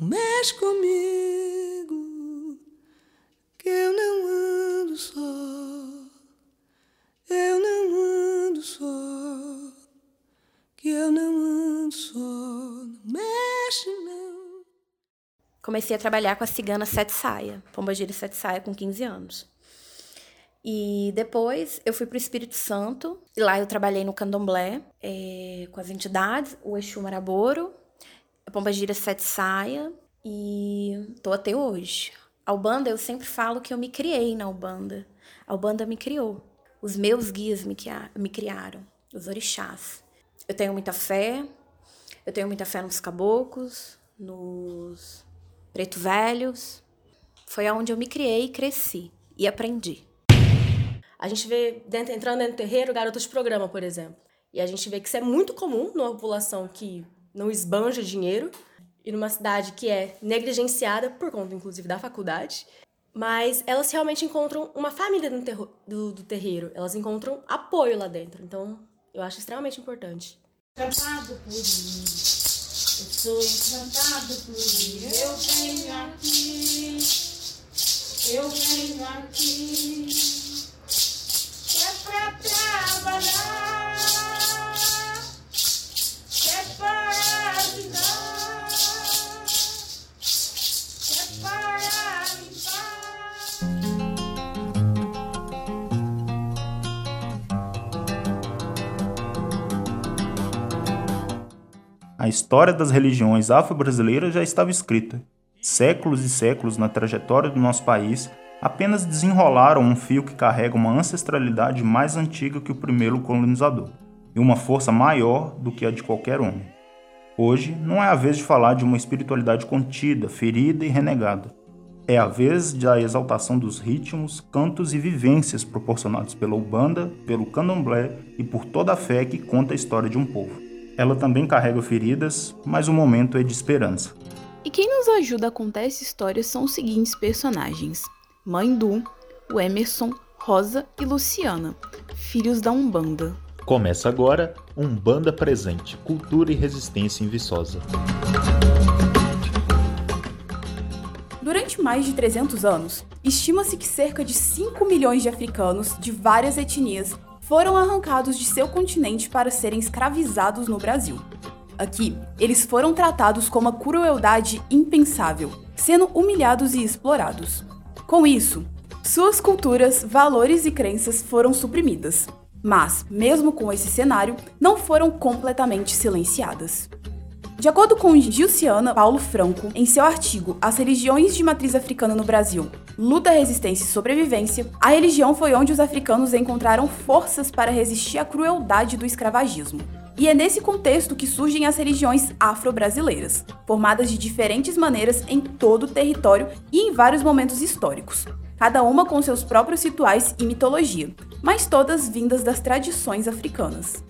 Não mexe comigo, que eu não ando só. Eu não ando só, que eu não ando só. Não mexe, não. Comecei a trabalhar com a cigana Sete Saia, Pombagira Sete Saia, com 15 anos. E depois eu fui para o Espírito Santo, e lá eu trabalhei no candomblé, é, com as entidades, o Exu Maraboro, a Pombagira Sete Saia, e tô até hoje. A Ubanda, eu sempre falo que eu me criei na Ubanda. A Ubanda me criou. Os meus guias me, me criaram, os orixás. Eu tenho muita fé, eu tenho muita fé nos caboclos, nos preto velhos. Foi aonde eu me criei, cresci e aprendi. A gente vê, dentro, entrando dentro do terreiro, garotas de programa, por exemplo. E a gente vê que isso é muito comum numa população que não esbanja dinheiro e numa cidade que é negligenciada, por conta, inclusive, da faculdade. Mas elas realmente encontram uma família do, do, terreiro. Elas encontram apoio lá dentro. Então, eu acho extremamente importante. Encantado por mim, eu sou encantado por mim. Eu venho aqui, eu venho aqui A história das religiões afro-brasileiras já estava escrita. Séculos e séculos na trajetória do nosso país apenas desenrolaram um fio que carrega uma ancestralidade mais antiga que o primeiro colonizador e uma força maior do que a de qualquer homem. Hoje não é a vez de falar de uma espiritualidade contida, ferida e renegada. É a vez da exaltação dos ritmos, cantos e vivências proporcionados pela Ubanda, pelo Candomblé e por toda a fé que conta a história de um povo. Ela também carrega feridas, mas o momento é de esperança. E quem nos ajuda a contar essa história são os seguintes personagens: Mãe Du, o Emerson, Rosa e Luciana, filhos da Umbanda. Começa agora Umbanda Presente, Cultura e Resistência em Viçosa. Durante mais de 300 anos, estima-se que cerca de 5 milhões de africanos de várias etnias foram arrancados de seu continente para serem escravizados no Brasil. Aqui, eles foram tratados com uma crueldade impensável, sendo humilhados e explorados. Com isso, suas culturas, valores e crenças foram suprimidas, mas, mesmo com esse cenário, não foram completamente silenciadas. De acordo com Gilciana Paulo Franco, em seu artigo As Religiões de Matriz Africana no Brasil, Luta, Resistência e Sobrevivência, a religião foi onde os africanos encontraram forças para resistir à crueldade do escravagismo. E é nesse contexto que surgem as religiões afro-brasileiras, formadas de diferentes maneiras em todo o território e em vários momentos históricos, cada uma com seus próprios rituais e mitologia, mas todas vindas das tradições africanas.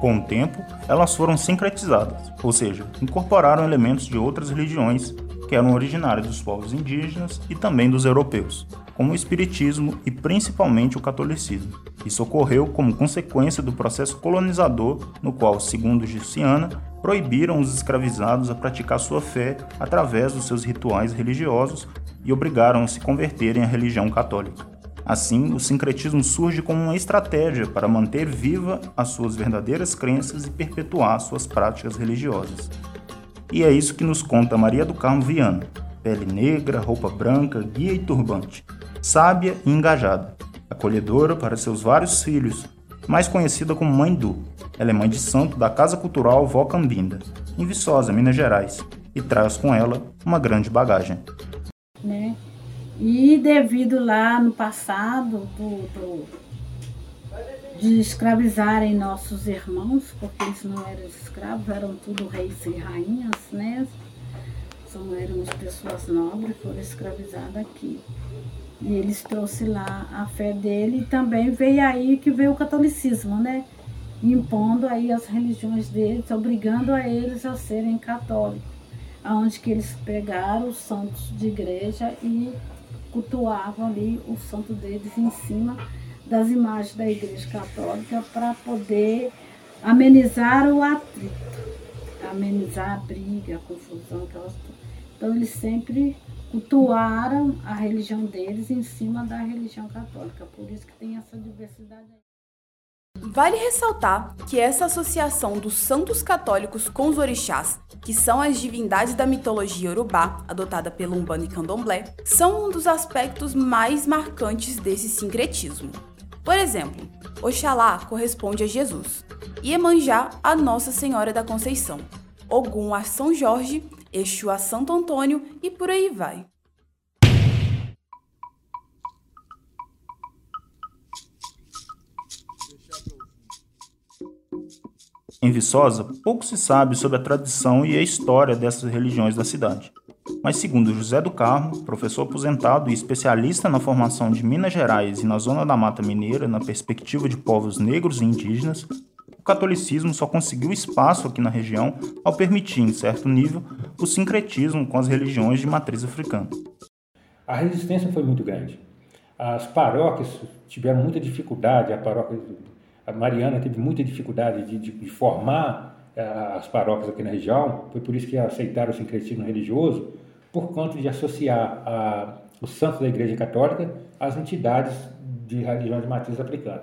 Com o tempo, elas foram sincretizadas, ou seja, incorporaram elementos de outras religiões que eram originárias dos povos indígenas e também dos europeus, como o espiritismo e principalmente o catolicismo. Isso ocorreu como consequência do processo colonizador, no qual, segundo Gilciana, proibiram os escravizados a praticar sua fé através dos seus rituais religiosos e obrigaram a se converterem à religião católica. Assim, o sincretismo surge como uma estratégia para manter viva as suas verdadeiras crenças e perpetuar suas práticas religiosas. E é isso que nos conta Maria do Carmo Viana, pele negra, roupa branca, guia e turbante, sábia e engajada, acolhedora para seus vários filhos, mais conhecida como Mãe Du. Ela é mãe de santo da Casa Cultural Vó Cambinda, em Viçosa, Minas Gerais, e traz com ela uma grande bagagem. Né? E devido lá no passado do, do, de escravizarem nossos irmãos, porque eles não eram escravos, eram tudo reis e rainhas, né? São, éramos pessoas nobres, foram escravizadas aqui. E eles trouxeram lá a fé dele e também veio aí que veio o catolicismo, né? Impondo aí as religiões deles, obrigando a eles a serem católicos. Onde que eles pegaram os santos de igreja e cultuavam ali o santo deles em cima das imagens da Igreja Católica para poder amenizar o atrito, amenizar a briga, a confusão que elas Então eles sempre cultuaram a religião deles em cima da religião católica. Por isso que tem essa diversidade. Vale ressaltar que essa associação dos santos católicos com os orixás, que são as divindades da mitologia urubá, adotada pelo Umbanda e Candomblé, são um dos aspectos mais marcantes desse sincretismo. Por exemplo, Oxalá corresponde a Jesus, Iemanjá a Nossa Senhora da Conceição, Ogum a São Jorge, Exu a Santo Antônio e por aí vai. Em Viçosa, pouco se sabe sobre a tradição e a história dessas religiões da cidade. Mas, segundo José do Carmo, professor aposentado e especialista na formação de Minas Gerais e na zona da Mata Mineira na perspectiva de povos negros e indígenas, o catolicismo só conseguiu espaço aqui na região ao permitir, em certo nível, o sincretismo com as religiões de matriz africana. A resistência foi muito grande. As paróquias tiveram muita dificuldade, a paróquia a Mariana teve muita dificuldade de, de, de formar uh, as paróquias aqui na região, foi por isso que aceitaram o sincretismo religioso, por conta de associar a, os santos da Igreja Católica às entidades de religião de matriz africana.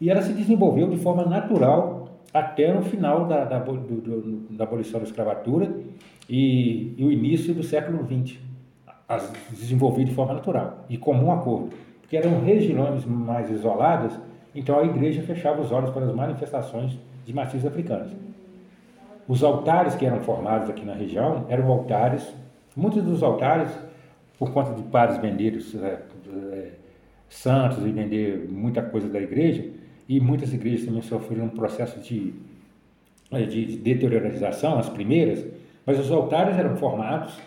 E ela se desenvolveu de forma natural até no final da, da, do, do, da abolição da escravatura e, e, o início do século XX. As desenvolveu de forma natural e comum acordo, porque eram regiões mais isoladas então a igreja fechava os olhos para as manifestações de matizes africanas. Os altares que eram formados aqui na região eram altares, muitos dos altares, por conta de padres vendeiros é, é, santos e vender muita coisa da igreja, e muitas igrejas também sofreram um processo de, é, de deteriorização, as primeiras, mas os altares eram formados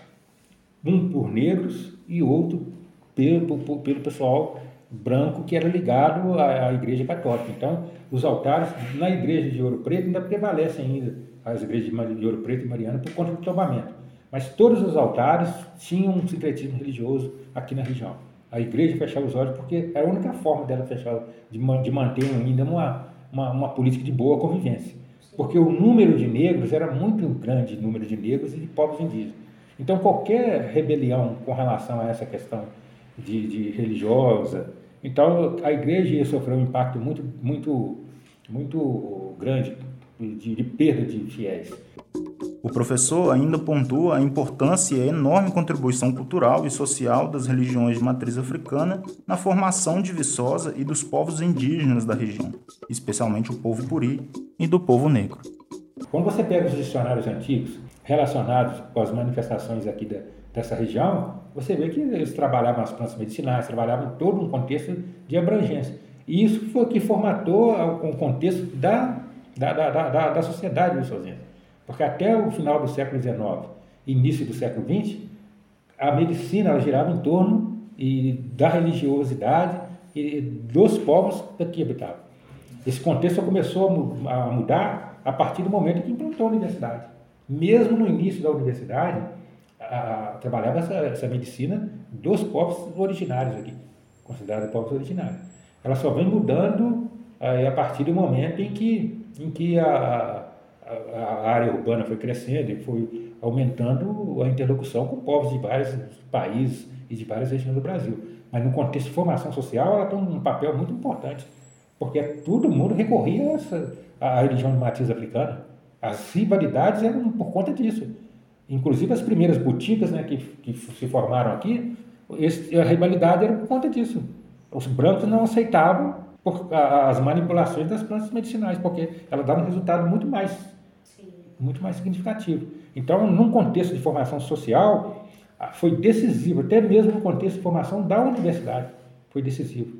um por negros e outro pelo, pelo pessoal branco que era ligado à, à, Igreja Católica. Então, os altares na Igreja de Ouro Preto ainda prevalecem ainda as igrejas de Ouro Preto e Mariana por conta do tombamento. Mas todos os altares tinham um sincretismo religioso aqui na região. A igreja fechava os olhos porque era a única forma dela fechar, de, de manter ainda uma, uma, uma política de boa convivência. Porque o número de negros era muito grande, número de negros e de povos indígenas. Então, qualquer rebelião com relação a essa questão de, de religiosa, então, a igreja ia sofrer um impacto muito, muito, muito grande de, de perda de fiéis. O professor ainda pontua a importância e a enorme contribuição cultural e social das religiões de matriz africana na formação de Viçosa e dos povos indígenas da região, especialmente o povo puri e do povo negro. Quando você pega os dicionários antigos relacionados com as manifestações aqui da, dessa região, você vê que eles trabalhavam as plantas medicinais, trabalhavam todo um contexto de abrangência. E isso foi que formatou o contexto da, da, da, da, da sociedade lusosense. Porque até o final do século XIX, início do século XX, a medicina ela girava em torno e, da religiosidade e dos povos que habitavam. Esse contexto começou a mudar a partir do momento que implantou a universidade. Mesmo no início da universidade, a, trabalhava essa, essa medicina dos povos originários aqui, considerados povos originários. Ela só vem mudando a partir do momento em que, em que a, a, a área urbana foi crescendo e foi aumentando a interlocução com povos de vários países e de várias regiões do Brasil. Mas no contexto de formação social, ela tem um papel muito importante, porque todo mundo recorria a, essa, a religião de matriz africana. As rivalidades eram por conta disso. Inclusive as primeiras boticas né, que, que se formaram aqui, esse, a rivalidade era por conta disso. Os brancos não aceitavam por, a, as manipulações das plantas medicinais, porque ela dava um resultado muito mais, Sim. muito mais significativo. Então, num contexto de formação social, foi decisivo, até mesmo no contexto de formação da universidade, foi decisivo.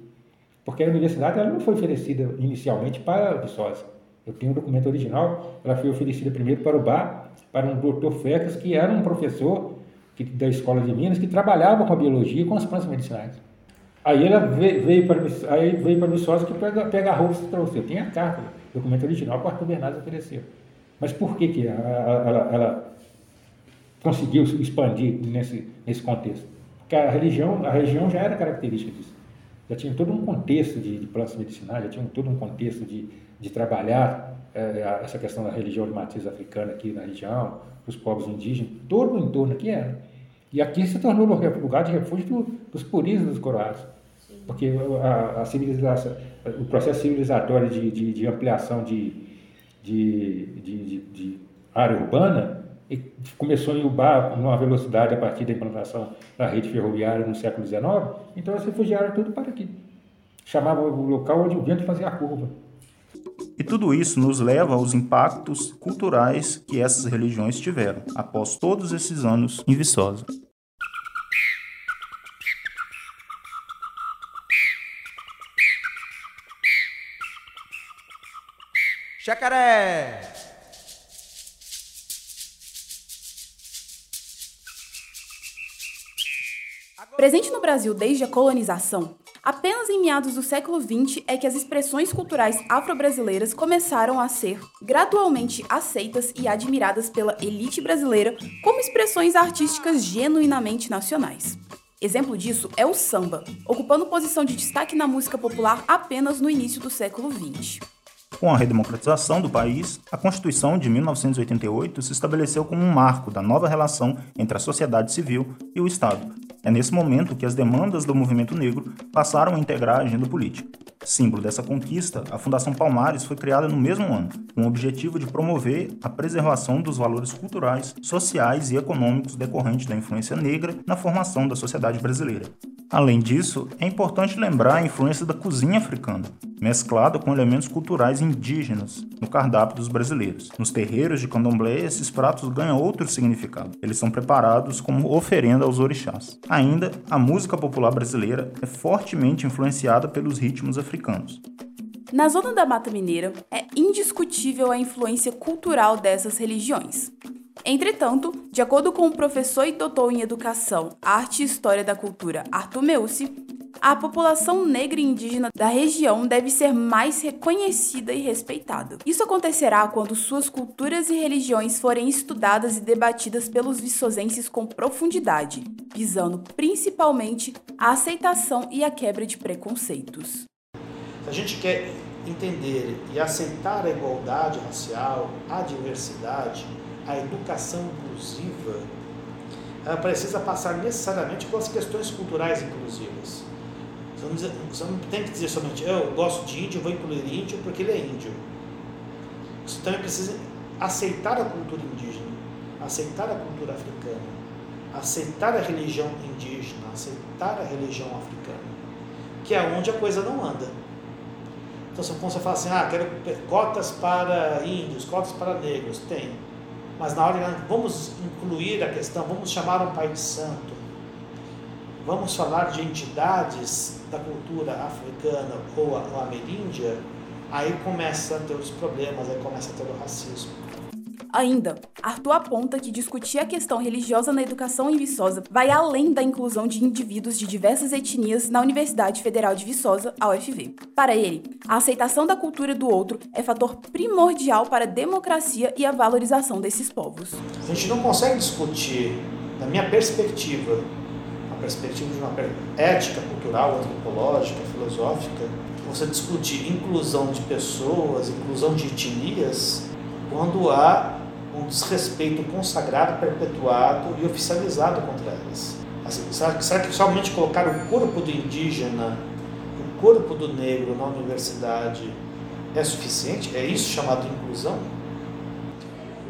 Porque a universidade ela não foi oferecida inicialmente para Viçosa. Eu tenho o um documento original, ela foi oferecida primeiro para o Bar para um doutor Fecas, que era um professor que, da escola de Minas, que trabalhava com a biologia e com as plantas medicinais. Aí ela veio, para aí veio para Viçosa que pega, pega a roupa e trouxe. Eu tenho a carta, o documento original que o Arthur Bernardes ofereceu. Mas por que, que ela, ela, ela conseguiu expandir nesse, nesse contexto? Porque a religião, a região já era característica disso. Já tinha todo um contexto de, de plantas medicinais, já tinha todo um contexto de, de trabalhar é, essa questão da religião de matriz africana aqui na região, os povos indígenas, todo o entorno aqui era. E aqui se tornou lugar de refúgio do, dos puristas dos coroados. Porque a, a, civilização, o processo civilizatório de, de, de ampliação de, de, área urbana começou em Ubá numa velocidade a partir da implantação da rede ferroviária no século XIX, então se refugiaram tudo para aqui. Chamava o local onde o vento fazia a curva. E tudo isso nos leva aos impactos culturais que essas religiões tiveram após todos esses anos em Viçosa. Jacaré! Presente no Brasil desde a colonização, apenas em meados do século XX é que as expressões culturais afro-brasileiras começaram a ser gradualmente aceitas e admiradas pela elite brasileira como expressões artísticas genuinamente nacionais. Exemplo disso é o samba, ocupando posição de destaque na música popular apenas no início do século XX. Com a redemocratização do país, a Constituição de 1988 se estabeleceu como um marco da nova relação entre a sociedade civil e o Estado. É nesse momento que as demandas do movimento negro passaram a integrar a agenda política. Símbolo dessa conquista, a Fundação Palmares foi criada no mesmo ano, com o objetivo de promover a preservação dos valores culturais, sociais e econômicos decorrentes da influência negra na formação da sociedade brasileira. Além disso, é importante lembrar a influência da cozinha africana, mesclada com elementos culturais indígenas no cardápio dos brasileiros. Nos terreiros de candomblé, esses pratos ganham outro significado. Eles são preparados como oferenda aos orixás. Ainda, a música popular brasileira é fortemente influenciada pelos ritmos africanos. Na zona da Mata Mineira, é indiscutível a influência cultural dessas religiões. Entretanto, de acordo com o professor e doutor em Educação, Arte e História da Cultura Arthur Meucci, a população negra e indígena da região deve ser mais reconhecida e respeitada. Isso acontecerá quando suas culturas e religiões forem estudadas e debatidas pelos viçosenses com profundidade, visando principalmente a aceitação e a quebra de preconceitos. Se a gente quer entender e aceitar a igualdade racial, a diversidade, a educação inclusiva, ela precisa passar necessariamente pelas questões culturais inclusivas. Você não, tem que dizer somente eu gosto de índio, vou incluir índio porque ele é índio. Você também precisa aceitar a cultura indígena, aceitar a cultura africana, aceitar a religião indígena, aceitar a religião africana, que é onde a coisa não anda. Então, quando você fala assim, ah, quero cotas para índios, cotas para negros, tem mas na hora de vamos incluir a questão, vamos chamar um pai de santo, vamos falar de entidades da cultura africana ou, ou ameríndia, aí começa a ter os problemas, aí começa a ter o racismo. Ainda, Arthur aponta que discutir a questão religiosa na educação em Viçosa vai além da inclusão de indivíduos de diversas etnias na Universidade Federal de Viçosa, a UFV. Para ele, a aceitação da cultura do outro é fator primordial para a democracia e a valorização desses povos. A gente não consegue discutir, da minha perspectiva, a perspectiva de uma ética, cultural, antropológica, filosófica, você discutir inclusão de pessoas, inclusão de etnias, quando há um desrespeito consagrado, perpetuado e oficializado contra elas. Assim, será, que somente colocar o corpo do indígena, o corpo do negro na universidade é suficiente? É isso chamado inclusão?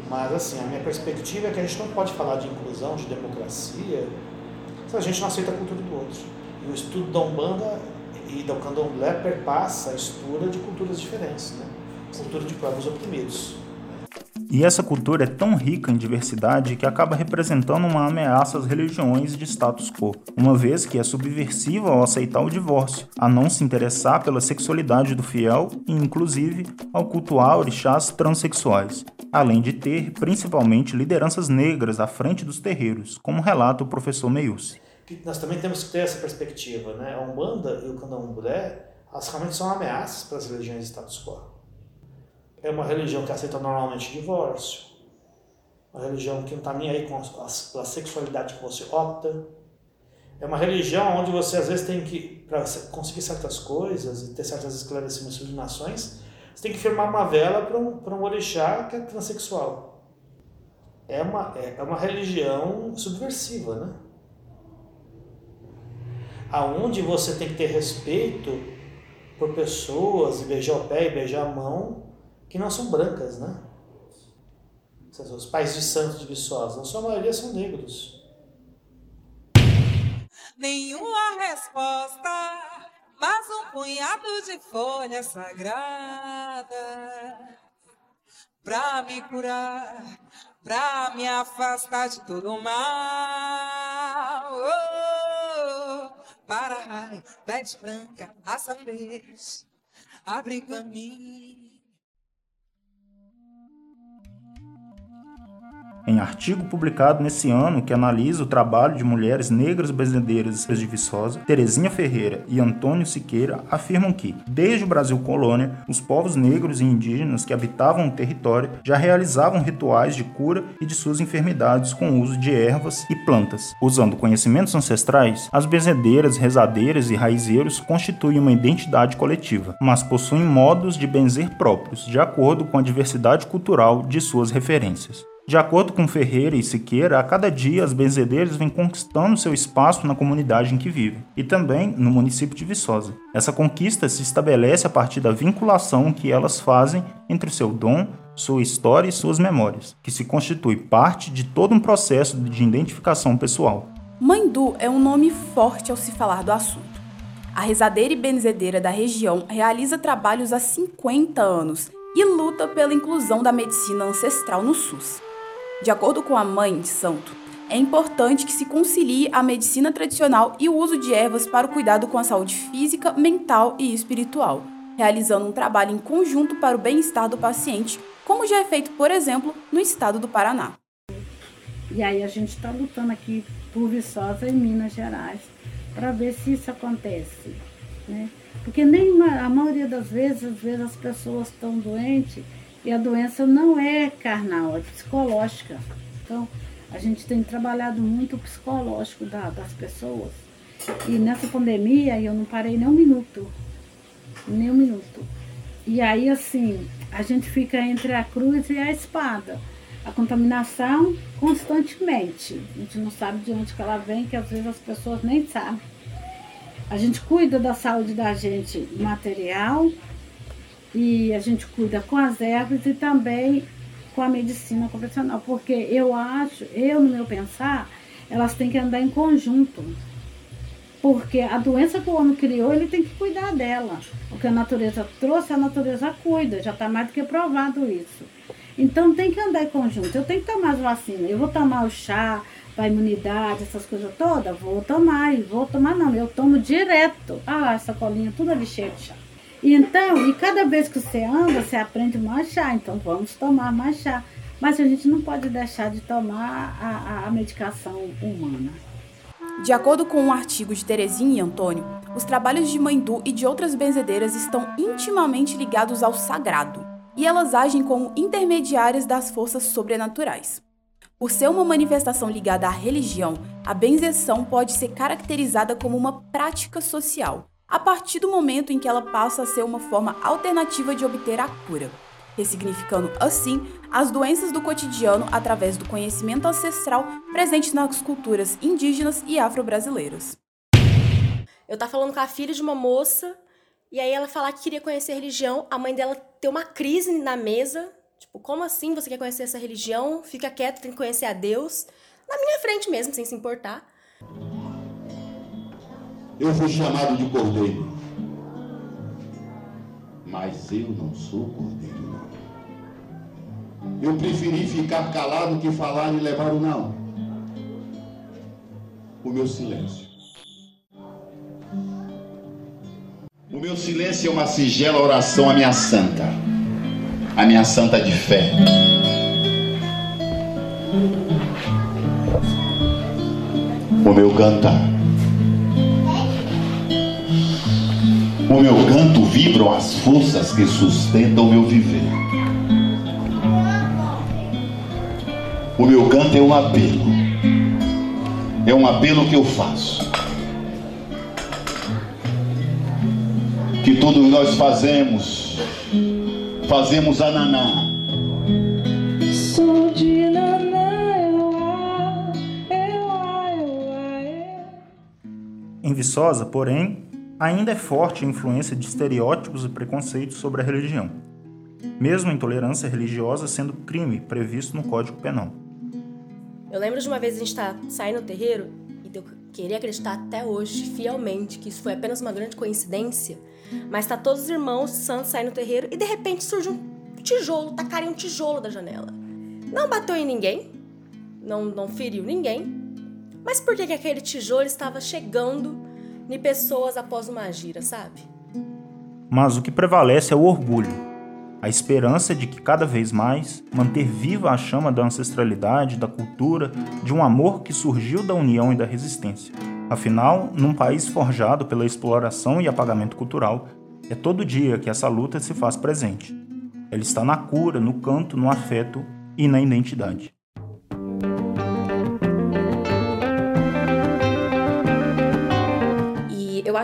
Mas assim, a minha perspectiva é que a gente não pode falar de inclusão, de democracia, se a gente não aceita a cultura do outro. E o estudo da Umbanda e do Candomblé perpassa a estudo de culturas diferentes, né? cultura de povos oprimidos. E essa cultura é tão rica em diversidade que acaba representando uma ameaça às religiões de status quo, uma vez que é subversiva ao aceitar o divórcio, a não se interessar pela sexualidade do fiel e, inclusive, ao cultuar orixás transexuais, além de ter, principalmente, lideranças negras à frente dos terreiros, como relata o professor Meiusi. Nós também temos que ter essa perspectiva, né? A Umbanda e o Candomblé, elas realmente são ameaças para as religiões de status quo é uma religião que aceita normalmente divórcio, uma religião que não está nem aí com a, sexualidade que você opta. É uma religião onde você às vezes tem que, para conseguir certas coisas e ter certas esclarecimentos sobre nações, você tem que firmar uma vela para um, um orixá que é transexual. É uma, é, é uma religião subversiva, né? aonde você tem que ter respeito por pessoas e beijar o pé e beijar a mão que não são brancas, né? Os pais de santos de Viçosa, na sua maioria são negros. Nenhuma resposta, mas um punhado de folha sagrada pra me curar, pra me afastar de todo mal. Oh, para raio, pede branca, raça fez, abre caminho. Em artigo publicado nesse ano que analisa o trabalho de mulheres negras brasileiras de Viçosa, Terezinha Ferreira e Antônio Siqueira afirmam que, desde o Brasil colônia, os povos negros e indígenas que habitavam o território já realizavam rituais de cura e de suas enfermidades com o uso de ervas e plantas. Usando conhecimentos ancestrais, as benzedeiras, rezadeiras e raizeiros constituem uma identidade coletiva, mas possuem modos de benzer próprios, de acordo com a diversidade cultural de suas referências. De acordo com Ferreira e Siqueira, a cada dia as benzedeiras vêm conquistando seu espaço na comunidade em que vivem, e também no município de Viçosa. Essa conquista se estabelece a partir da vinculação que elas fazem entre o seu dom, sua história e suas memórias, que se constitui parte de todo um processo de identificação pessoal. Mandu é um nome forte ao se falar do assunto. A rezadeira e benzedeira da região realiza trabalhos há 50 anos e luta pela inclusão da medicina ancestral no SUS. De acordo com a mãe de santo, é importante que se concilie a medicina tradicional e o uso de ervas para o cuidado com a saúde física, mental e espiritual, realizando um trabalho em conjunto para o bem-estar do paciente, como já é feito, por exemplo, no estado do Paraná. E aí a gente está lutando aqui por Viçosa em Minas Gerais para ver se isso acontece, né? Porque nem a maioria das vezes, às vezes as pessoas estão doentes e a doença não é carnal, é psicológica. Então, a gente tem trabalhado muito o psicológico da, das pessoas. E nessa pandemia eu não parei nem um minuto. Nem um minuto. E aí, assim, a gente fica entre a cruz e a espada. A contaminação constantemente. A gente não sabe de onde ela vem, que às vezes as pessoas nem sabem. A gente cuida da saúde da gente material, e a gente cuida com as ervas e também com a medicina convencional, porque eu acho, eu no meu pensar, elas têm que andar em conjunto. Porque a doença que o homem criou, ele tem que cuidar dela. O que a natureza trouxe, a natureza cuida, já está mais do que provado isso. Então tem que andar em conjunto. Eu tenho que tomar as vacinas. Eu vou tomar o chá para imunidade, essas coisas todas, vou tomar. E vou tomar não, eu tomo direto. Ah, essa colinha tudo ali cheia de chá. Então, e cada vez que você anda, você aprende mais chá. Então, vamos tomar mais chá. Mas a gente não pode deixar de tomar a, a medicação humana. De acordo com um artigo de Terezinha e Antônio, os trabalhos de Mandu e de outras benzedeiras estão intimamente ligados ao sagrado, e elas agem como intermediárias das forças sobrenaturais. Por ser uma manifestação ligada à religião, a benzeção pode ser caracterizada como uma prática social, a partir do momento em que ela passa a ser uma forma alternativa de obter a cura, ressignificando assim as doenças do cotidiano através do conhecimento ancestral presente nas culturas indígenas e afro-brasileiras. Eu tava falando com a filha de uma moça e aí ela falar que queria conhecer religião, a mãe dela ter uma crise na mesa, tipo, como assim você quer conhecer essa religião? Fica quieto, tem que conhecer a Deus. Na minha frente mesmo, sem se importar eu fui chamado de cordeiro. Mas eu não sou cordeiro, não. Eu preferi ficar calado que falar e levar o não. O meu silêncio. O meu silêncio é uma singela oração à minha santa, à minha santa de fé. O meu cantar O meu canto vibram as forças que sustentam o meu viver. O meu canto é um apelo. É um apelo que eu faço. Que todos nós fazemos. Fazemos a naná. Sou de naná, Em Viçosa, porém, ainda é forte a influência de estereótipos e preconceitos sobre a religião, mesmo a intolerância religiosa sendo crime previsto no Código Penal. Eu lembro de uma vez a gente estar tá saindo do terreiro e eu queria acreditar até hoje, fielmente, que isso foi apenas uma grande coincidência, mas tá todos os irmãos santos saindo do terreiro e de repente surge um tijolo, tacarem um tijolo da janela. Não bateu em ninguém, não, não feriu ninguém, mas por que, que aquele tijolo estava chegando em pessoas após uma gira, sabe? Mas o que prevalece é o orgulho, a esperança de que cada vez mais manter viva a chama da ancestralidade, da cultura, de um amor que surgiu da união e da resistência. Afinal, num país forjado pela exploração e apagamento cultural, é todo dia que essa luta se faz presente. Ela está na cura, no canto, no afeto e na identidade.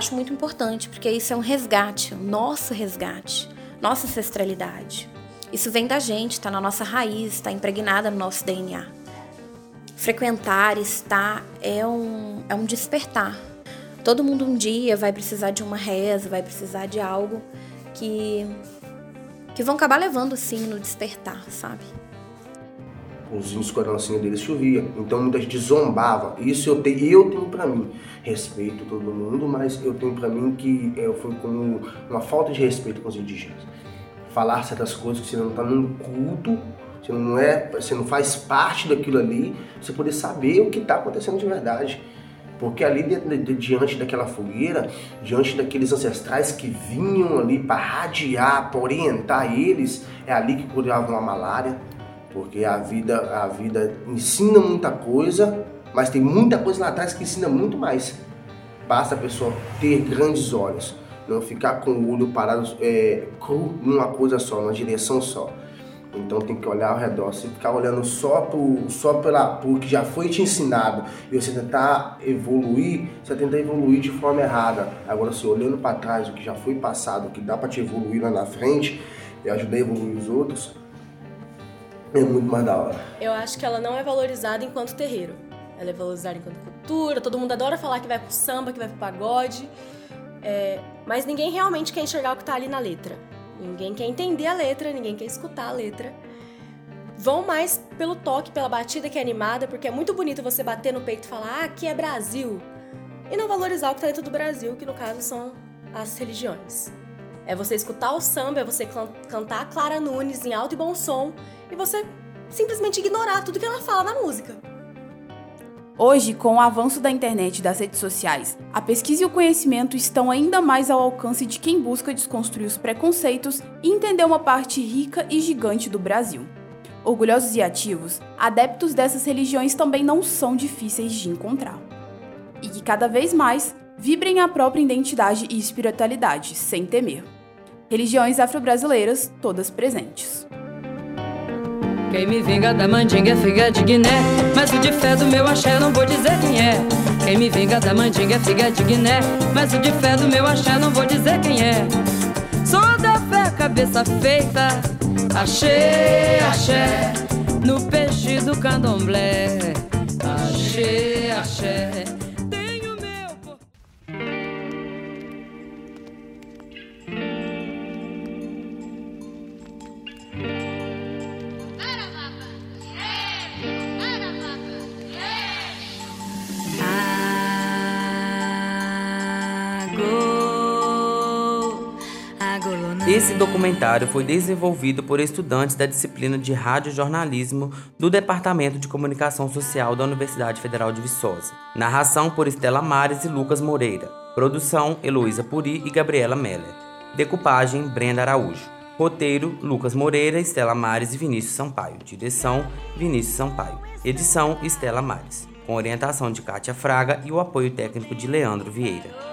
Acho muito importante, porque isso é um resgate, nosso resgate, nossa ancestralidade. Isso vem da gente, está na nossa raiz, está impregnada no nosso DNA. Frequentar, estar, é um, é um despertar. Todo mundo um dia vai precisar de uma reza, vai precisar de algo que, que vão acabar levando, sim, no despertar, sabe? Os índios deles chovia. Então muita gente zombava. Isso eu tenho, eu tenho para mim. Respeito todo mundo, mas eu tenho para mim que eu fui como uma falta de respeito com os indígenas. Falar certas coisas que você não está num culto, você não é, você não faz parte daquilo ali, você poder saber o que está acontecendo de verdade. Porque ali diante daquela fogueira, diante daqueles ancestrais que vinham ali para radiar, para orientar eles, é ali que curavam a malária, porque a vida, a vida ensina muita coisa, mas tem muita coisa lá atrás que ensina muito mais. Basta a pessoa ter grandes olhos, não ficar com o olho parado é, cru numa coisa só, numa direção só. Então tem que olhar ao redor. Se ficar olhando só pro, só pela, pro que já foi te ensinado e você tentar evoluir, você tenta evoluir de forma errada. Agora, se olhando para trás o que já foi passado, o que dá para te evoluir lá na frente e ajudar a evoluir os outros, é muito mais da hora. Eu acho que ela não é valorizada enquanto terreiro. Ela é valorizada enquanto cultura, todo mundo adora falar que vai pro samba, que vai pro pagode. É, mas ninguém realmente quer enxergar o que tá ali na letra. Ninguém quer entender a letra, ninguém quer escutar a letra. Vão mais pelo toque, pela batida que é animada, porque é muito bonito você bater no peito e falar, ah, aqui é Brasil. E não valorizar o que tá dentro do Brasil, que no caso são as religiões. É você escutar o samba, é você cantar Clara Nunes em alto e bom som e você simplesmente ignorar tudo que ela fala na música. Hoje, com o avanço da internet e das redes sociais, a pesquisa e o conhecimento estão ainda mais ao alcance de quem busca desconstruir os preconceitos e entender uma parte rica e gigante do Brasil. Orgulhosos e ativos, adeptos dessas religiões também não são difíceis de encontrar. E que cada vez mais vibrem a própria identidade e espiritualidade, sem temer. Religiões afro-brasileiras todas presentes. Quem me vinga da mandinga é figa de Guiné. Mas o de fé do meu axé não vou dizer quem é. Quem me vinga da mandinga é figa de Guiné. Mas o de fé do meu axé não vou dizer quem é. Sou da fé, cabeça feita. Achei, axé. No peixe do candomblé. Achei, axé Esse documentário foi desenvolvido por estudantes da disciplina de radiojornalismo do Departamento de Comunicação Social da Universidade Federal de Viçosa. Narração por Estela Mares e Lucas Moreira. Produção Heloísa Puri e Gabriela Meller. Decupagem Brenda Araújo. Roteiro Lucas Moreira, Estela Mares e Vinícius Sampaio. Direção Vinícius Sampaio. Edição Estela Mares. Com orientação de Kátia Fraga e o apoio técnico de Leandro Vieira.